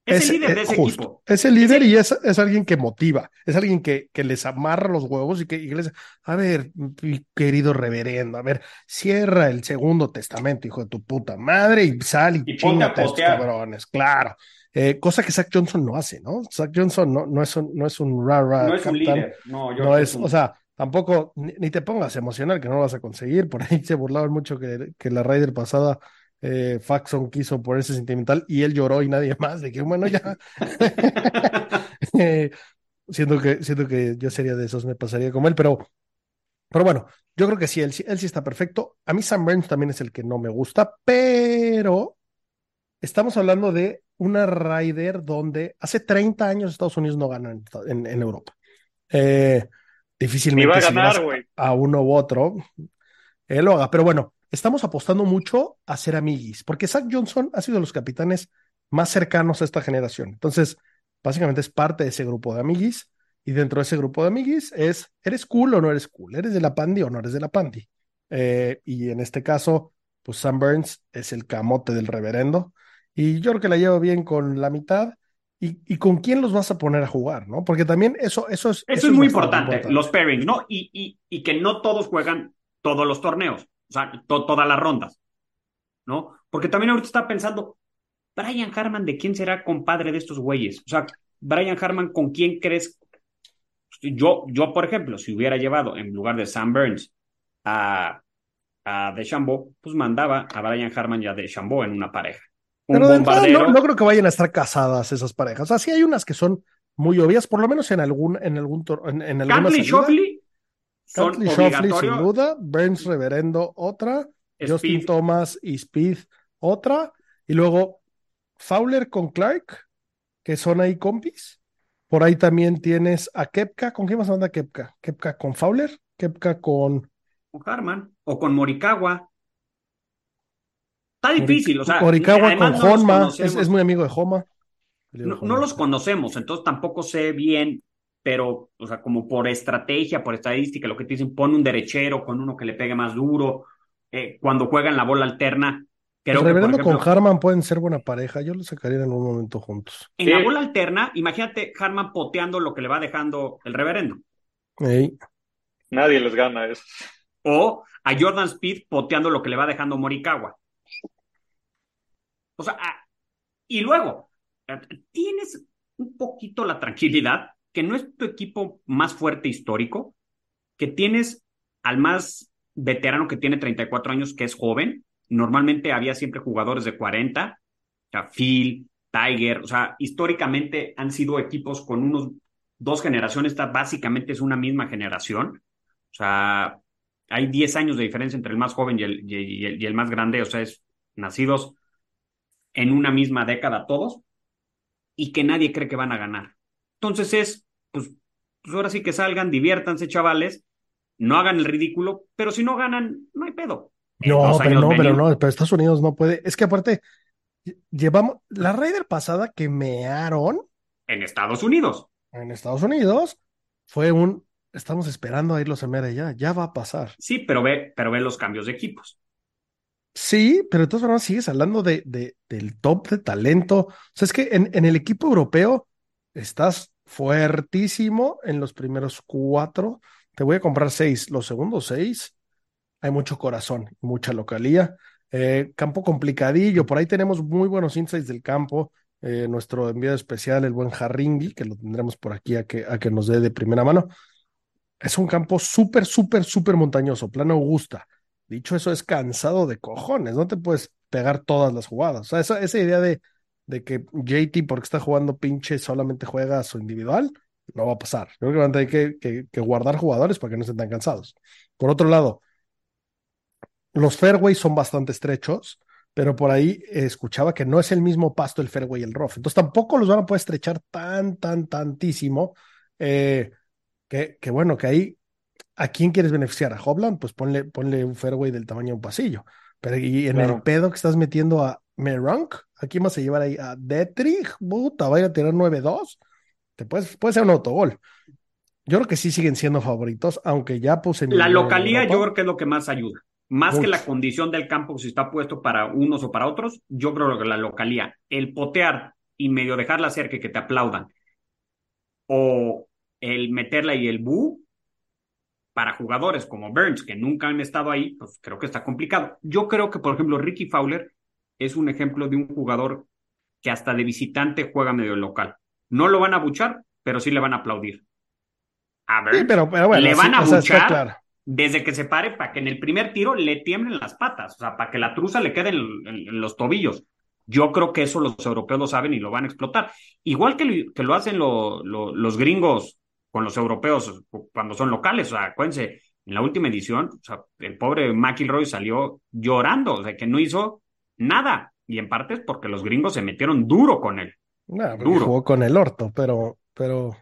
Es, el líder de ese equipo. Es el líder y es, es, alguien que motiva, es alguien que, que les amarra los huevos y que, y les dice, a ver, mi querido reverendo, a ver, cierra el segundo testamento, hijo de tu puta madre, y sal y, y chingate a estos cabrones, claro. Eh, cosa que Zach Johnson no hace, ¿no? Zach Johnson no, no es un, no es un rara. No es un líder, no, yo no es, un... o sea, tampoco, ni, ni, te pongas emocional que no lo vas a conseguir, por ahí se burlaban mucho que, que la Raider pasada eh, Faxon quiso ponerse sentimental y él lloró y nadie más, de que bueno, ya. eh, siento, que, siento que yo sería de esos, me pasaría como él, pero, pero bueno, yo creo que sí él, él sí está perfecto. A mí Sam Burns también es el que no me gusta, pero estamos hablando de una Rider donde hace 30 años Estados Unidos no gana en, en, en Europa. Eh, difícilmente va a, ganar, si a uno u otro, él lo haga, pero bueno, estamos apostando mucho a ser amiguis, porque Zach Johnson ha sido de los capitanes más cercanos a esta generación. Entonces, básicamente es parte de ese grupo de amiguis, y dentro de ese grupo de amiguis es, ¿eres cool o no eres cool? ¿Eres de la Pandi o no eres de la Pandi? Eh, y en este caso, pues Sam Burns es el camote del reverendo, y yo creo que la llevo bien con la mitad. Y, y, con quién los vas a poner a jugar, ¿no? Porque también eso, eso es. Eso, eso es, muy importante, importante, los pairings, ¿no? Y, y, y que no todos juegan todos los torneos o sea, to todas las rondas, ¿no? Porque también ahorita está pensando, Brian Harman, ¿de quién será compadre de estos güeyes? O sea, Brian Harman, ¿con quién crees? Yo, yo, por ejemplo, si hubiera llevado en lugar de Sam Burns a, a DeChambeau, pues mandaba a Brian Harman y a DeChambeau en una pareja. Un Pero bombardero. No, no, creo que vayan a estar casadas esas parejas. O sea, sí hay unas que son muy obvias, por lo menos en algún, en algún, en, en alguna Cantley Shoffley son Shoffley, sin duda, Burns Reverendo otra, Speed. Justin Thomas y Speed otra, y luego Fowler con Clark, que son ahí compis. Por ahí también tienes a Kepka. ¿Con quién más anda Kepka? ¿Kepka con Fowler? ¿Kepka con. Con Harman o con Morikawa? Está difícil, o sea. Morikawa con no Honma, es, es, muy amigo de Homa. No, no los conocemos, entonces tampoco sé bien pero, o sea, como por estrategia, por estadística, lo que te dicen, pon un derechero con uno que le pegue más duro, eh, cuando juegan la bola alterna. Creo el reverendo que, ejemplo, con Harman pueden ser buena pareja, yo los sacaría en algún momento juntos. En sí. la bola alterna, imagínate Harman poteando lo que le va dejando el reverendo. Hey. Nadie les gana eso. O a Jordan Speed poteando lo que le va dejando Morikawa. O sea, y luego, tienes un poquito la tranquilidad que no es tu equipo más fuerte histórico, que tienes al más veterano que tiene 34 años, que es joven. Normalmente había siempre jugadores de 40, o sea, Phil, Tiger, o sea, históricamente han sido equipos con unos dos generaciones, esta básicamente es una misma generación. O sea, hay 10 años de diferencia entre el más joven y el, y el, y el más grande, o sea, es nacidos en una misma década todos y que nadie cree que van a ganar. Entonces es, pues, pues, ahora sí que salgan, diviértanse, chavales, no hagan el ridículo, pero si no ganan, no hay pedo. No, pero no, pero no, pero Estados Unidos no puede. Es que aparte, llevamos la Raider pasada que mearon. En Estados Unidos. En Estados Unidos fue un. Estamos esperando a irlos a Mera ya, ya va a pasar. Sí, pero ve, pero ve los cambios de equipos. Sí, pero de todas formas sigues hablando de, de, del top de talento. O sea, es que en, en el equipo europeo estás fuertísimo en los primeros cuatro. Te voy a comprar seis. Los segundos seis, hay mucho corazón, mucha localía. Eh, campo complicadillo. Por ahí tenemos muy buenos insights del campo. Eh, nuestro enviado especial, el buen Harringui, que lo tendremos por aquí a que, a que nos dé de primera mano. Es un campo súper, súper, súper montañoso, plano Augusta. Dicho eso, es cansado de cojones. No te puedes pegar todas las jugadas. O sea, esa, esa idea de de que JT, porque está jugando pinche, solamente juega a su individual, no va a pasar. Yo creo que van a tener que, que, que, guardar jugadores para que no estén tan cansados. Por otro lado, los fairways son bastante estrechos, pero por ahí escuchaba que no es el mismo pasto el fairway y el rough. Entonces tampoco los van a poder estrechar tan, tan, tantísimo Eh, que, que bueno, que ahí, ¿a quién quieres beneficiar? ¿A Hobland? Pues ponle, ponle un fairway del tamaño de un pasillo. Pero y en el pedo que estás metiendo a Meronk, ¿a quién vas a llevar ahí? ¿A Detrich? Puta, va a ir a tirar 9-2. Te puedes, puede ser un autogol. Yo creo que sí siguen siendo favoritos, aunque ya puse La localía yo creo que es lo que más ayuda. Más que la condición del campo, si está puesto para unos o para otros, yo creo que la localía, el potear y medio dejarla cerca y que te aplaudan, o el meterla y el bu, para jugadores como Burns, que nunca han estado ahí, pues creo que está complicado. Yo creo que, por ejemplo, Ricky Fowler es un ejemplo de un jugador que hasta de visitante juega medio local. No lo van a buchar, pero sí le van a aplaudir. A ver, pero, bueno, le van a buchar desde que se pare para que en el primer tiro le tiemblen las patas, o sea, para que la truza le quede en, los tobillos. Yo creo que eso los europeos lo saben y lo van a explotar. Igual que, que lo hacen los gringos con los europeos cuando son locales. O sea, acuérdense, en la última edición, o sea, el pobre McIlroy salió llorando, o sea, que no hizo nada. Y en parte es porque los gringos se metieron duro con él. duro. Jugó con el orto, pero, pero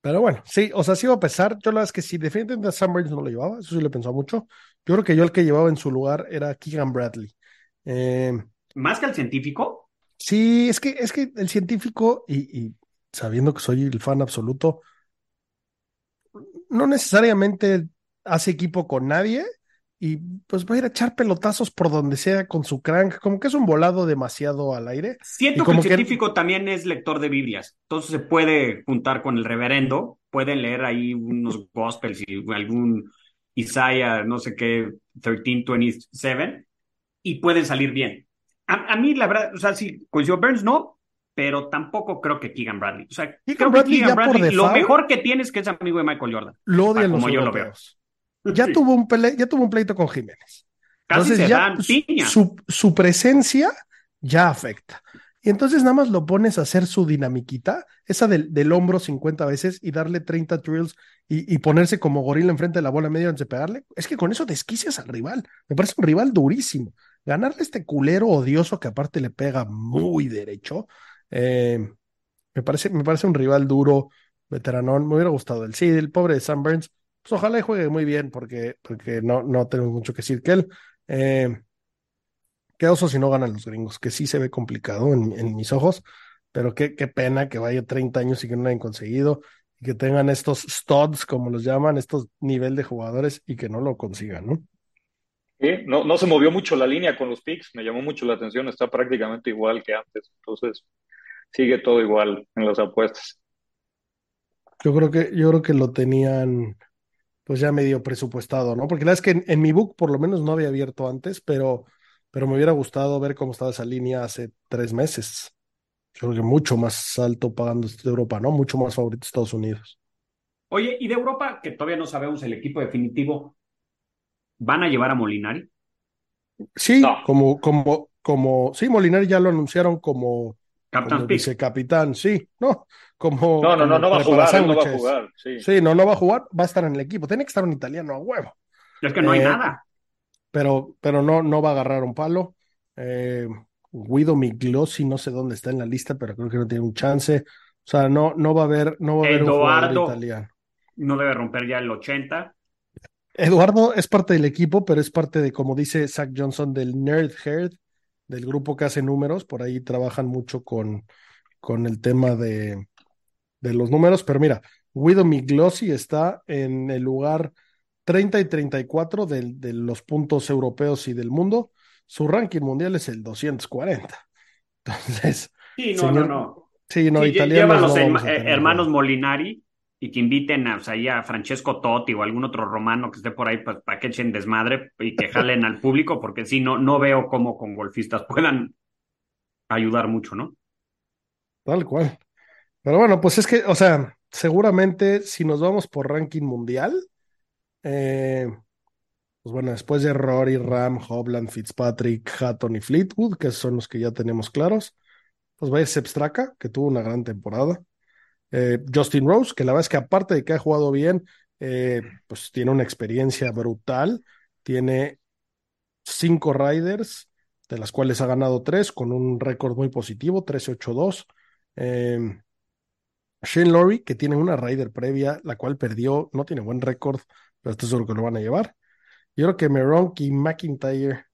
pero bueno, sí, o sea, sí iba a pesar. Yo la verdad es que si definitivamente a Sam Burns no lo llevaba, eso sí le pensó mucho. Yo creo que yo el que llevaba en su lugar era Keegan Bradley. Eh, ¿Más que el científico? Sí, es que, es que el científico, y, y sabiendo que soy el fan absoluto, no necesariamente hace equipo con nadie, y pues va a ir a echar pelotazos por donde sea con su crank, como que es un volado demasiado al aire. Siento que el científico también es lector de Biblias, entonces se puede juntar con el reverendo, pueden leer ahí unos gospels y algún Isaiah, no sé qué, 1327, y pueden salir bien. A, mí, la verdad, o sea, sí, coincidió Burns, no, pero tampoco creo que Keegan Bradley. O sea, creo que Keegan Bradley, lo mejor que tiene es que es amigo de Michael Jordan. Lo odian como yo lo veo ya, tuvo un ya tuvo un pleito con Jiménez. Casi entonces, ya su, su, presencia ya afecta. Y entonces nada más lo pones a hacer su dinamiquita, esa del, del hombro 50 veces y darle 30 drills y, y, ponerse como gorila enfrente de la bola medio antes de pegarle. Es que con eso desquicias al rival. Me parece un rival durísimo. Ganarle este culero odioso que aparte le pega muy derecho, eh, me, parece, me parece un rival duro, veteranón. Me hubiera gustado el sí, el pobre de Sam Burns pues, ojalá juegue muy bien porque, porque no, no tenemos mucho que decir que él. Eh, qué oso si no ganan los gringos, que sí se ve complicado en, mis ojos, pero qué, qué, pena que vaya 30 años y que no lo hayan conseguido y que tengan estos studs, como los llaman, estos nivel de jugadores y que no lo consigan, ¿no? Sí, no, no se movió mucho la línea con los picks, me llamó mucho la atención, está prácticamente igual que antes, entonces sigue todo igual en las apuestas. Yo creo que, yo creo que lo tenían pues ya medio presupuestado, ¿no? Porque la verdad es que en, mi book por lo menos no había abierto antes, pero, pero me hubiera gustado ver cómo estaba esa línea hace tres meses. Yo creo que mucho más alto pagando de Europa, ¿no? Mucho más favorito Estados Unidos. Oye, y de Europa, que todavía no sabemos el equipo definitivo, ¿van a llevar a Molinari? Sí, como, como, como, sí, Molinari ya lo anunciaron como, Capitán vicecapitán, sí, no, como. No, no, no, no va a jugar, no va a jugar, sí. Sí, no, no va a jugar, va a estar en el equipo. Tiene que estar un italiano a huevo. Es que no hay eh, nada. Pero, pero no, no va a agarrar un palo. Eh, Guido Miglossi, no sé dónde está en la lista, pero creo que no tiene un chance. O sea, no, no va a haber, no va a haber un jugador italiano. No debe romper ya el 80. Eduardo es parte del equipo, pero es parte de, como dice Zach Johnson, del Nerd Herd, del grupo que hace números. Por ahí trabajan mucho con, con el tema de, de los números, pero mira, Guido Miglossi está en el lugar 30 y 34 de, de los puntos europeos y del mundo. Su ranking mundial es el 240. Entonces, sí, no, no, no. Sí, no, italianos. los hermanos Molinari y que inviten a, a Francesco Totti o algún otro romano que esté por ahí pues, para que echen desmadre y que jalen al público, porque si no, no veo cómo con golfistas puedan ayudar mucho, ¿no? Tal cual. Pero bueno, pues es que, o sea, seguramente si nos vamos por ranking mundial, eh, pues bueno, después de Rory, Ram, Hobland, Fitzpatrick, Hatton y Fleetwood, que son los que ya tenemos claros, pues va a ir que tuvo una gran temporada. Eh, Justin Rose, que la verdad es que aparte de que ha jugado bien, eh, pues tiene una experiencia brutal, tiene cinco riders, de las cuales ha ganado tres, con un récord muy positivo, 13-8-2. Eh, Shane Lowry, que tiene una Ryder previa, la cual perdió, no tiene buen récord, pero esto es lo que lo van a llevar. Yo creo que Meronk y McIntyre.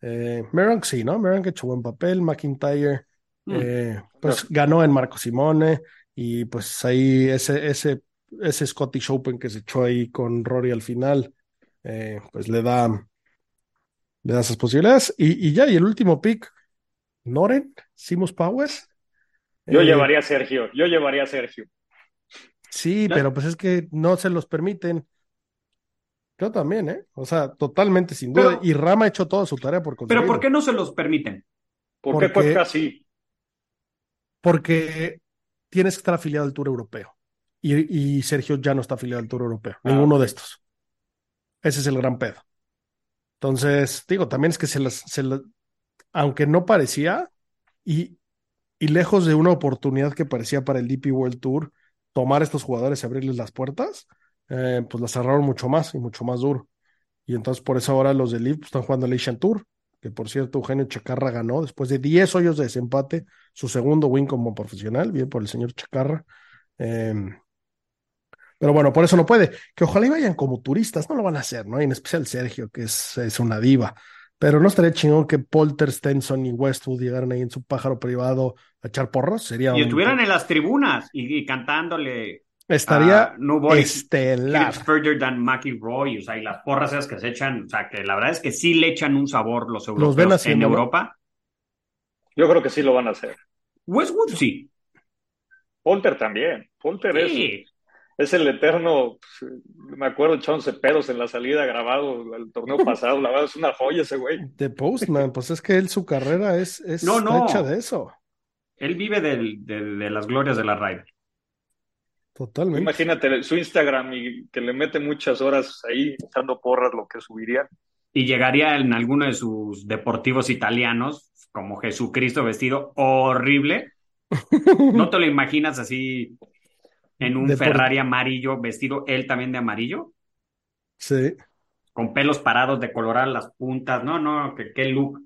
Eh, Meronk sí, ¿no? Meronk ha hecho buen papel. McIntyre, Mm. eh, pues ganó en Marco Simone. Y pues ahí ese, ese, ese Scottish Open que se echó ahí con Rory al final, eh, pues le da, le da esas posibilidades. Y, y ya, y el último pick, Noren, Simus Power. Yo Eh, llevaría a Sergio, yo llevaría a Sergio. Sí, pero pues es que no se los permiten. Yo también, ¿eh? O sea, totalmente sin duda. Pero- y Rama ha hecho toda su tarea por Pero conseguirlo. ¿por qué no se los permiten? ¿Por Porque- qué Cuesta así? Porque tienes que estar afiliado al Tour Europeo. Y, y Sergio ya no está afiliado al Tour Europeo. Ah, Ninguno de estos. Ese es el gran pedo. Entonces, digo, también es que se las, se las- aunque no parecía, y, y lejos de una oportunidad que parecía para el DP World Tour, tomar a estos jugadores y abrirles las puertas, eh, pues las cerraron mucho más y mucho más duro. Y entonces por eso ahora los de Liv están jugando el Asian Tour, que por cierto Eugenio Chacarra ganó después de 10 hoyos de desempate, su segundo win como profesional, bien por el señor Chacarra. Eh, pero bueno, por eso no puede. Que ojalá y vayan como turistas, no lo van a hacer, ¿no? Y en especial Sergio, que es, es una diva. Pero no estaría chingón que Polter, Stenson y Westwood llegaran ahí en su pájaro privado a echar porros. Sería Y estuvieran en las tribunas y, y cantándole Estaría a Nobody estelar. Further than McIlroy, o sea, y las porras esas que se echan, o sea, que la verdad es que sí le echan un sabor los ven europeos en haciéndolo? Europa. Yo creo que sí lo van a hacer. Westwood sí. Polter también. Polter es, Sí. es el eterno. pues, me acuerdo echándose pedos en la salida grabado el torneo pasado. La verdad es una joya ese güey. De Postman, pues es que él, su carrera es, es No, no. hecha de eso. Él vive del- de, de las glorias de la Ryder. Totalmente. Imagínate su Instagram y que le mete muchas horas ahí echando porras lo que subiría. Y llegaría en alguno de sus deportivos italianos, como Jesucristo vestido horrible. ¿No te lo imaginas así en un Depor- Ferrari amarillo, vestido él también de amarillo? Sí. Con pelos parados de colorar las puntas. No, no, que- qué look.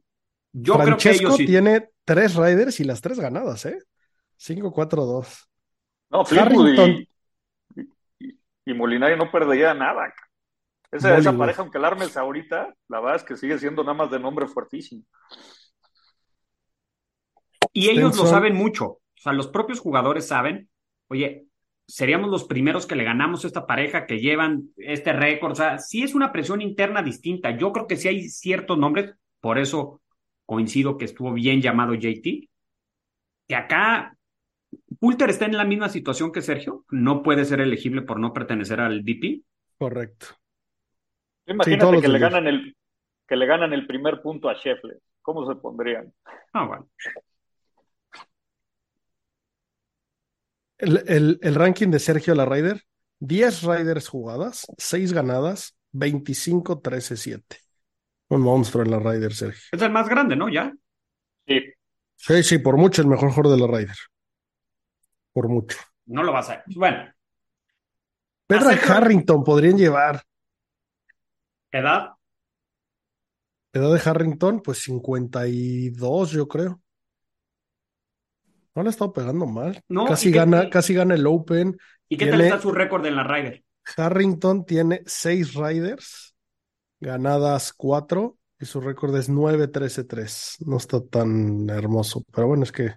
Yo creo que Francesco ellos sí. tiene tres riders y las tres ganadas, ¿eh? 5-4-2. No, Fleetwood y, Harrington. y, y Molinari no perdería nada. Esa, pareja, aunque la armes ahorita, la verdad es que sigue siendo nada más de nombre fuertísimo. Y ellos lo saben mucho. O sea, los propios jugadores saben, oye, seríamos los primeros que le ganamos a esta pareja que llevan este récord. O sea, sí es una presión interna distinta. Yo creo que sí hay ciertos nombres, por eso coincido que estuvo bien llamado JT, que acá Pulter está en la misma situación que Sergio, no puede ser elegible por no pertenecer al DP. Correcto. Imagínate que le ganan el que le ganan el primer punto a Scheffler. ¿Cómo se pondrían? Ah, bueno. El, el- el ranking de Sergio La Ryder: 10 riders jugadas, 6 ganadas, 25-13-7. Un monstruo en la Ryder, Sergio. Es el más grande, ¿no? Ya. Sí, Sí, sí, por mucho el mejor jugador de la Ryder. Por mucho. No lo vas a. Bueno, Pedro Sergio- Harrington podrían llevar. edad. Edad de Harrington, pues 52, yo creo. No le ha estado pegando mal. No, casi ¿y qué- gana, casi gana el Open. ¿Y qué tal está su récord en la Ryder? Harrington tiene 6 riders, ganadas 4, y su récord es 9-13-3. No está tan hermoso, pero bueno, es que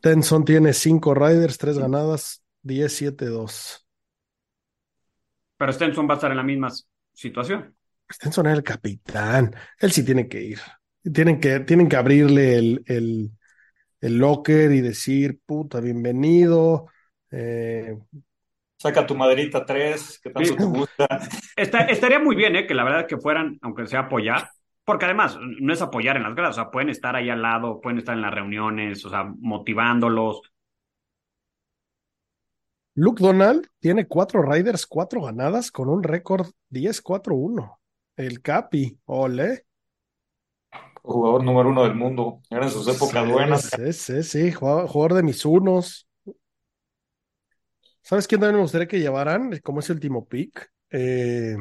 Tenson tiene 5 riders, 3 ganadas, 10-7-2. Pero Stenson va a estar en la misma situación. Stenson es el capitán. Él sí tiene que ir. Tienen que, tienen que abrirle el, el, el locker y decir, puta, bienvenido. Eh, saca tu maderita 3, que tanto te gusta. Está- estaría muy bien, ¿eh? Que la verdad que fueran, aunque sea apoyar, porque además no es apoyar en las gradas, o sea, pueden estar ahí al lado, pueden estar en las reuniones, o sea, motivándolos. Luke Donald tiene 4 riders, 4 ganadas con un récord 10-4-1. El Capi, ole. Jugador número uno del mundo. Era en sus épocas Sí, buenas. Sí, sí, sí, jugador, jugador de mis unos. ¿Sabes quién también me gustaría que llevaran como ese último pick? Eh,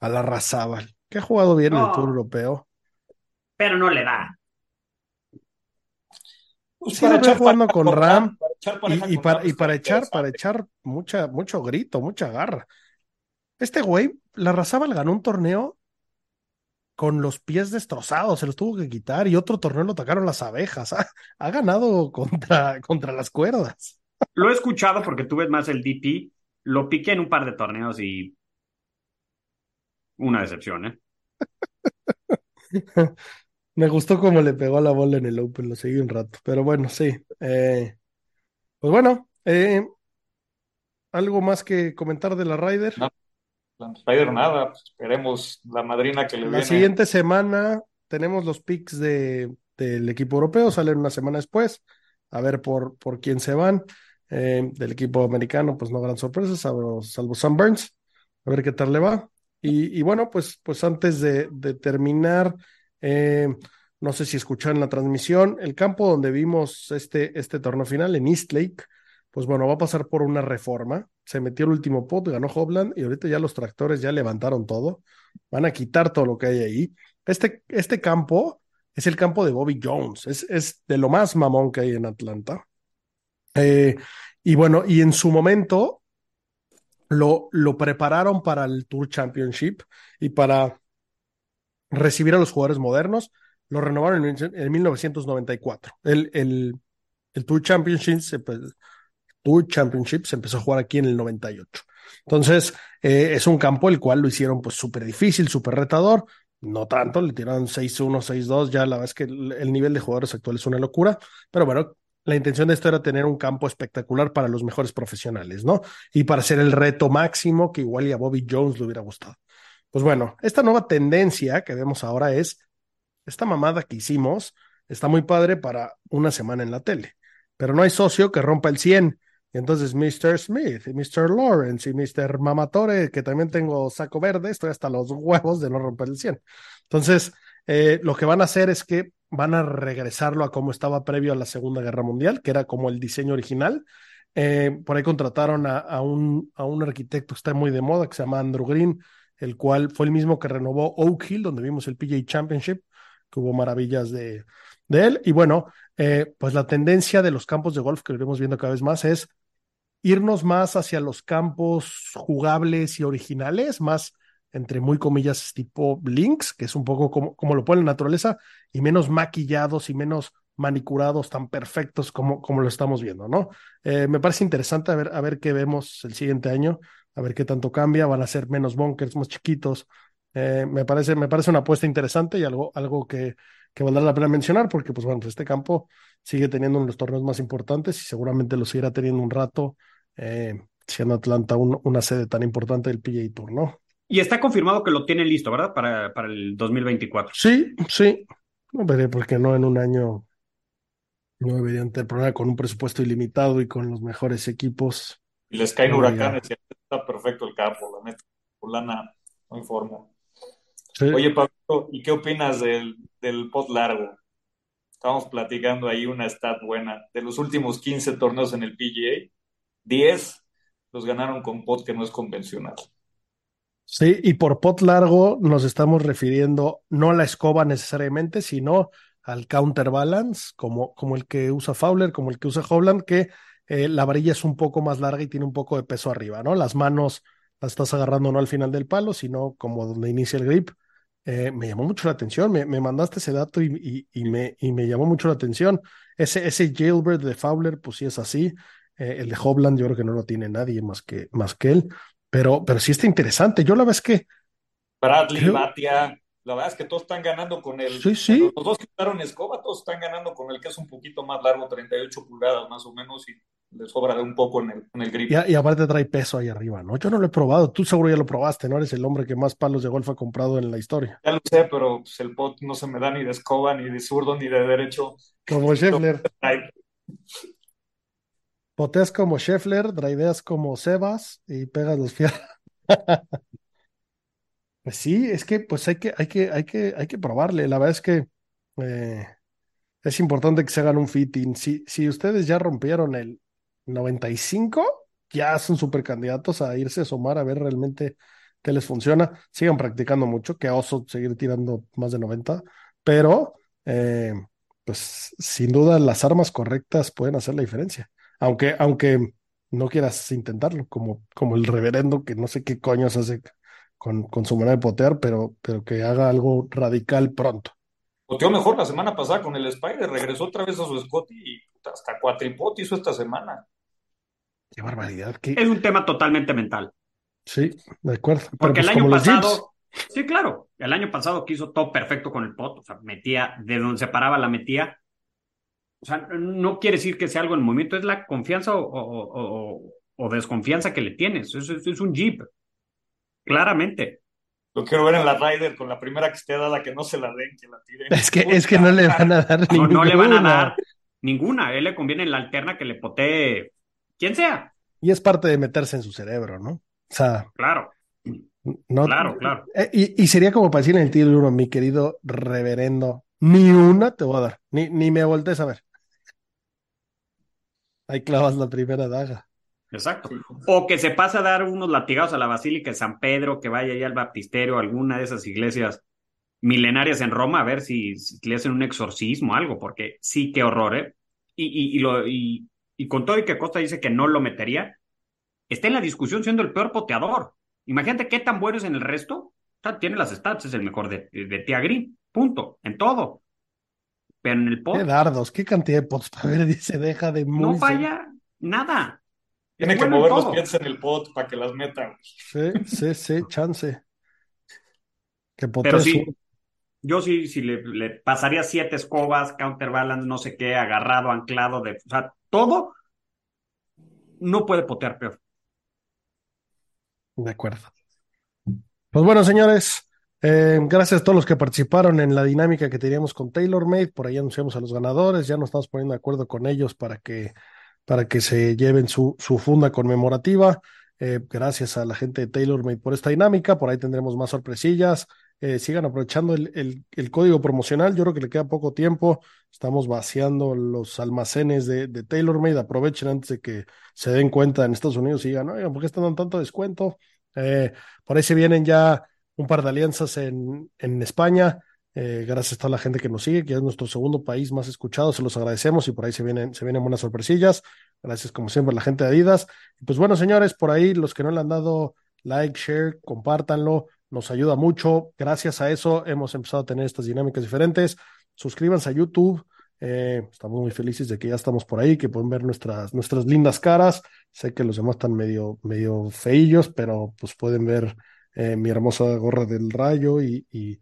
a la Razábal, que ha jugado bien en el. Tour Europeo. Pero no le da. Pues Sí, lo veo jugando con para Ram. para y, para, y para echar, para echar mucha, mucho grito, mucha garra. Este güey, la Razabal ganó un torneo con los pies destrozados, se los tuvo que quitar y otro torneo lo atacaron las abejas. Ha, ganado contra, contra las cuerdas. Lo he escuchado porque tú ves más el DP, lo piqué en un par de torneos y una decepción, ¿eh? Me gustó cómo le pegó a la bola en el Open, lo seguí un rato, pero bueno, sí. Eh, pues bueno, eh, ¿algo más que comentar de la Ryder? No, la Ryder nada, pues esperemos la madrina que le La siguiente semana tenemos los picks de, del equipo europeo, salen una semana después, a ver por, por quién se van. Eh, del equipo americano, pues no gran sorpresa, salvo, salvo Sam Burns, a ver qué tal le va. Y, bueno, pues, pues antes de, terminar, eh, no sé si escucharon la transmisión, el campo donde vimos este, este torneo final en East Lake, pues bueno, va a pasar por una reforma. Se metió el último pot, ganó Hobland y ahorita ya los tractores ya levantaron todo. Van a quitar todo lo que hay ahí. Este, este campo es el campo de Bobby Jones, es, es de lo más mamón que hay en Atlanta. Eh, y bueno, y en su momento lo, lo prepararon para el Tour Championship y para recibir a los jugadores modernos. Lo renovaron en, 1994. El, el, el Tour Championship se, Tour Championship se empezó a jugar aquí en el 98. Entonces, eh, es un campo el cual lo hicieron pues súper difícil, súper retador. No tanto, le tiraron 6-1, 6-2. Ya la verdad es que el nivel de jugadores actual es una locura. Pero bueno, la intención de esto era tener un campo espectacular para los mejores profesionales, ¿no? Y para hacer el reto máximo que igual a Bobby Jones le hubiera gustado. Pues bueno, esta nueva tendencia que vemos ahora es, esta mamada que hicimos está muy padre para una semana en la tele, pero no hay socio que rompa el 100. Y entonces Mr. Smith y Mr. Lawrence y Mr. Mamatore, que también tengo saco verde, estoy hasta los huevos de no romper el 100. Entonces, eh, lo que van a hacer es que van a regresarlo a como estaba previo a la Segunda Guerra Mundial, que era como el diseño original. Eh, por ahí contrataron a, un, a un arquitecto que está muy de moda, que se llama Andrew Green, el cual fue el mismo que renovó Oak Hill, donde vimos el PGA Championship, que hubo maravillas de, de él. Y bueno, eh, pues la tendencia de los campos de golf que iremos viendo cada vez más es irnos más hacia los campos jugables y originales, más entre muy comillas, tipo links, que es un poco como, como lo pone la naturaleza, y menos maquillados y menos manicurados tan perfectos como, como lo estamos viendo, ¿no? Eh, me parece interesante a ver, a ver qué vemos el siguiente año, a ver qué tanto cambia, van a ser menos bunkers, más chiquitos. Eh, me, parece, me parece una apuesta interesante y algo, algo que, que valdrá la pena mencionar, porque pues bueno, este campo sigue teniendo uno de los torneos más importantes y seguramente lo seguirá teniendo un rato, eh, siendo Atlanta una sede tan importante del PGA Tour, ¿no? Y está confirmado que lo tienen listo, ¿verdad? Para, para el 2024. Sí, sí. No veré por qué no en un año no deberían tener problema con un presupuesto ilimitado y con los mejores equipos. Y les caen huracanes y está perfecto el campo, la neta. Fulana no informo. Oye, Pablo, ¿y qué opinas del, del pot largo? Estamos platicando ahí una stat buena. De los últimos 15 torneos en el PGA, 10 los ganaron con pot que no es convencional. Sí, y por pot largo nos estamos refiriendo no a la escoba necesariamente, sino al counterbalance, como, como el que usa Fowler, como el que usa Howland, que eh, la varilla es un poco más larga y tiene un poco de peso arriba, ¿no? Las manos las estás agarrando no al final del palo, sino como donde inicia el grip. Eh, me llamó mucho la atención, me, me mandaste ese dato y, y, me, y me llamó mucho la atención. Ese, ese jailbird de Fowler, pues sí es así. Eh, el de Hobland yo creo que no lo tiene nadie más que, más que él. Pero, pero sí está interesante. Yo la verdad es que. Bradley, Batia, la verdad es que todos están ganando con el. Sí, sí. Los dos que usaron escoba, todos están ganando con el que es un poquito más largo, 38 pulgadas más o menos, y les sobra de un poco en el, en el grip. Y, aparte trae peso ahí arriba, ¿no? Yo no lo he probado. Tú seguro ya lo probaste, ¿no? Eres el hombre que más palos de golf ha comprado en la historia. Ya lo sé, pero pues, el pot no se me da ni de escoba, ni de zurdo, ni de derecho. Como Scheffler. Poteas como Scheffler, driveas como Sebas y pegas los fierros. pues sí, es que pues hay que, hay que, hay que, hay que probarle. La verdad es que eh, es importante que se hagan un fitting. Si, si ustedes ya rompieron el 95, ya son super candidatos a irse a asomar a ver realmente qué les funciona. Sigan practicando mucho, que oso seguir tirando más de 90, pero eh, pues sin duda las armas correctas pueden hacer la diferencia. Aunque, aunque no quieras intentarlo, como, como el reverendo que no sé qué coños hace con, con su manera de potear, pero, pero que haga algo radical pronto. Poteó mejor la semana pasada con el Spider, regresó otra vez a su Scotty y hasta cuatripot hizo esta semana. Qué barbaridad. Qué... Es un tema totalmente mental. Sí, de acuerdo. Porque Pero, el pues, año pasado, sí, claro, el año pasado que hizo todo perfecto con el pot, o sea, metía, de donde se paraba la metía. O sea, no quiere decir que sea algo en el movimiento, es la confianza o, o- o- o desconfianza que le tienes. Es, es- es un Jeep, claramente. Lo quiero ver en la Ryder con la primera que esté dada, que no se la den, que la tiren. Es que, es que no le van a dar No, ninguna. no le van a dar ninguna. A él le conviene en la alterna que le potee quien sea. Y es parte de meterse en su cerebro, ¿no? O sea, Claro, no. claro, claro. Eh, y, y sería como para decir en el tiro uno, mi querido reverendo, ni una te voy a dar, ni, ni me voltees a ver. Ahí clavas la primera daga. Exacto. O que se pase a dar unos latigados a la Basílica de San Pedro, que vaya allá al baptisterio, alguna de esas iglesias milenarias en Roma, a ver si, si le hacen un exorcismo o algo, porque sí, qué horror, ¿eh? Y, y, y, lo, y, y con todo y que Costa dice que no lo metería, está en la discusión siendo el peor poteador. Imagínate qué tan bueno es en el resto. O sea, tiene las stats, es el mejor de, de, de Tia Green, punto, en todo. Pero en el pot Qué dardos, qué cantidad de pots para ver, dice, deja de muy no falla nada. Tienen Es que mover los pies en el pot para que las metan. Sí, sí, sí, chance. Que Pero sí, yo sí, sí le, le pasaría siete escobas, counterbalance, no sé qué, agarrado, anclado, de, o sea, todo no puede potear peor. De acuerdo. Pues bueno, señores, eh, gracias a todos los que participaron en la dinámica que teníamos con TaylorMade. Por ahí anunciamos a los ganadores, ya nos estamos poniendo de acuerdo con ellos para que, para que se lleven su, su funda conmemorativa. Eh, gracias a la gente de TaylorMade por esta dinámica. Por ahí tendremos más sorpresillas. Eh, sigan aprovechando el, el- código promocional. Yo creo que le queda poco tiempo. Estamos vaciando los almacenes de, de TaylorMade. Aprovechen antes de que se den cuenta en Estados Unidos y digan, oigan, ¿por qué están dando tanto descuento? Por ahí se vienen ya un par de alianzas en, en España. Eh, gracias a toda la gente que nos sigue, que es nuestro segundo país más escuchado. Se los agradecemos y por ahí se vienen, se vienen buenas sorpresillas. Gracias, como siempre, a la gente de Adidas. Y pues bueno, señores, por ahí los que no le han dado like, share, compártanlo. Nos ayuda mucho. Gracias a eso hemos empezado a tener estas dinámicas diferentes. Suscríbanse a YouTube. Eh, estamos muy felices de que ya estamos por ahí, que pueden ver nuestras, nuestras lindas caras. Sé que los demás están medio, medio feillos, pero pues pueden ver eh, mi hermosa gorra del rayo y, y,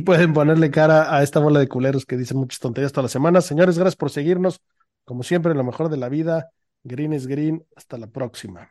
pueden ponerle cara a esta bola de culeros que dicen muchas tonterías todas las semanas. Señores, gracias por seguirnos. Como siempre, lo mejor de la vida. Green is green. Hasta la próxima.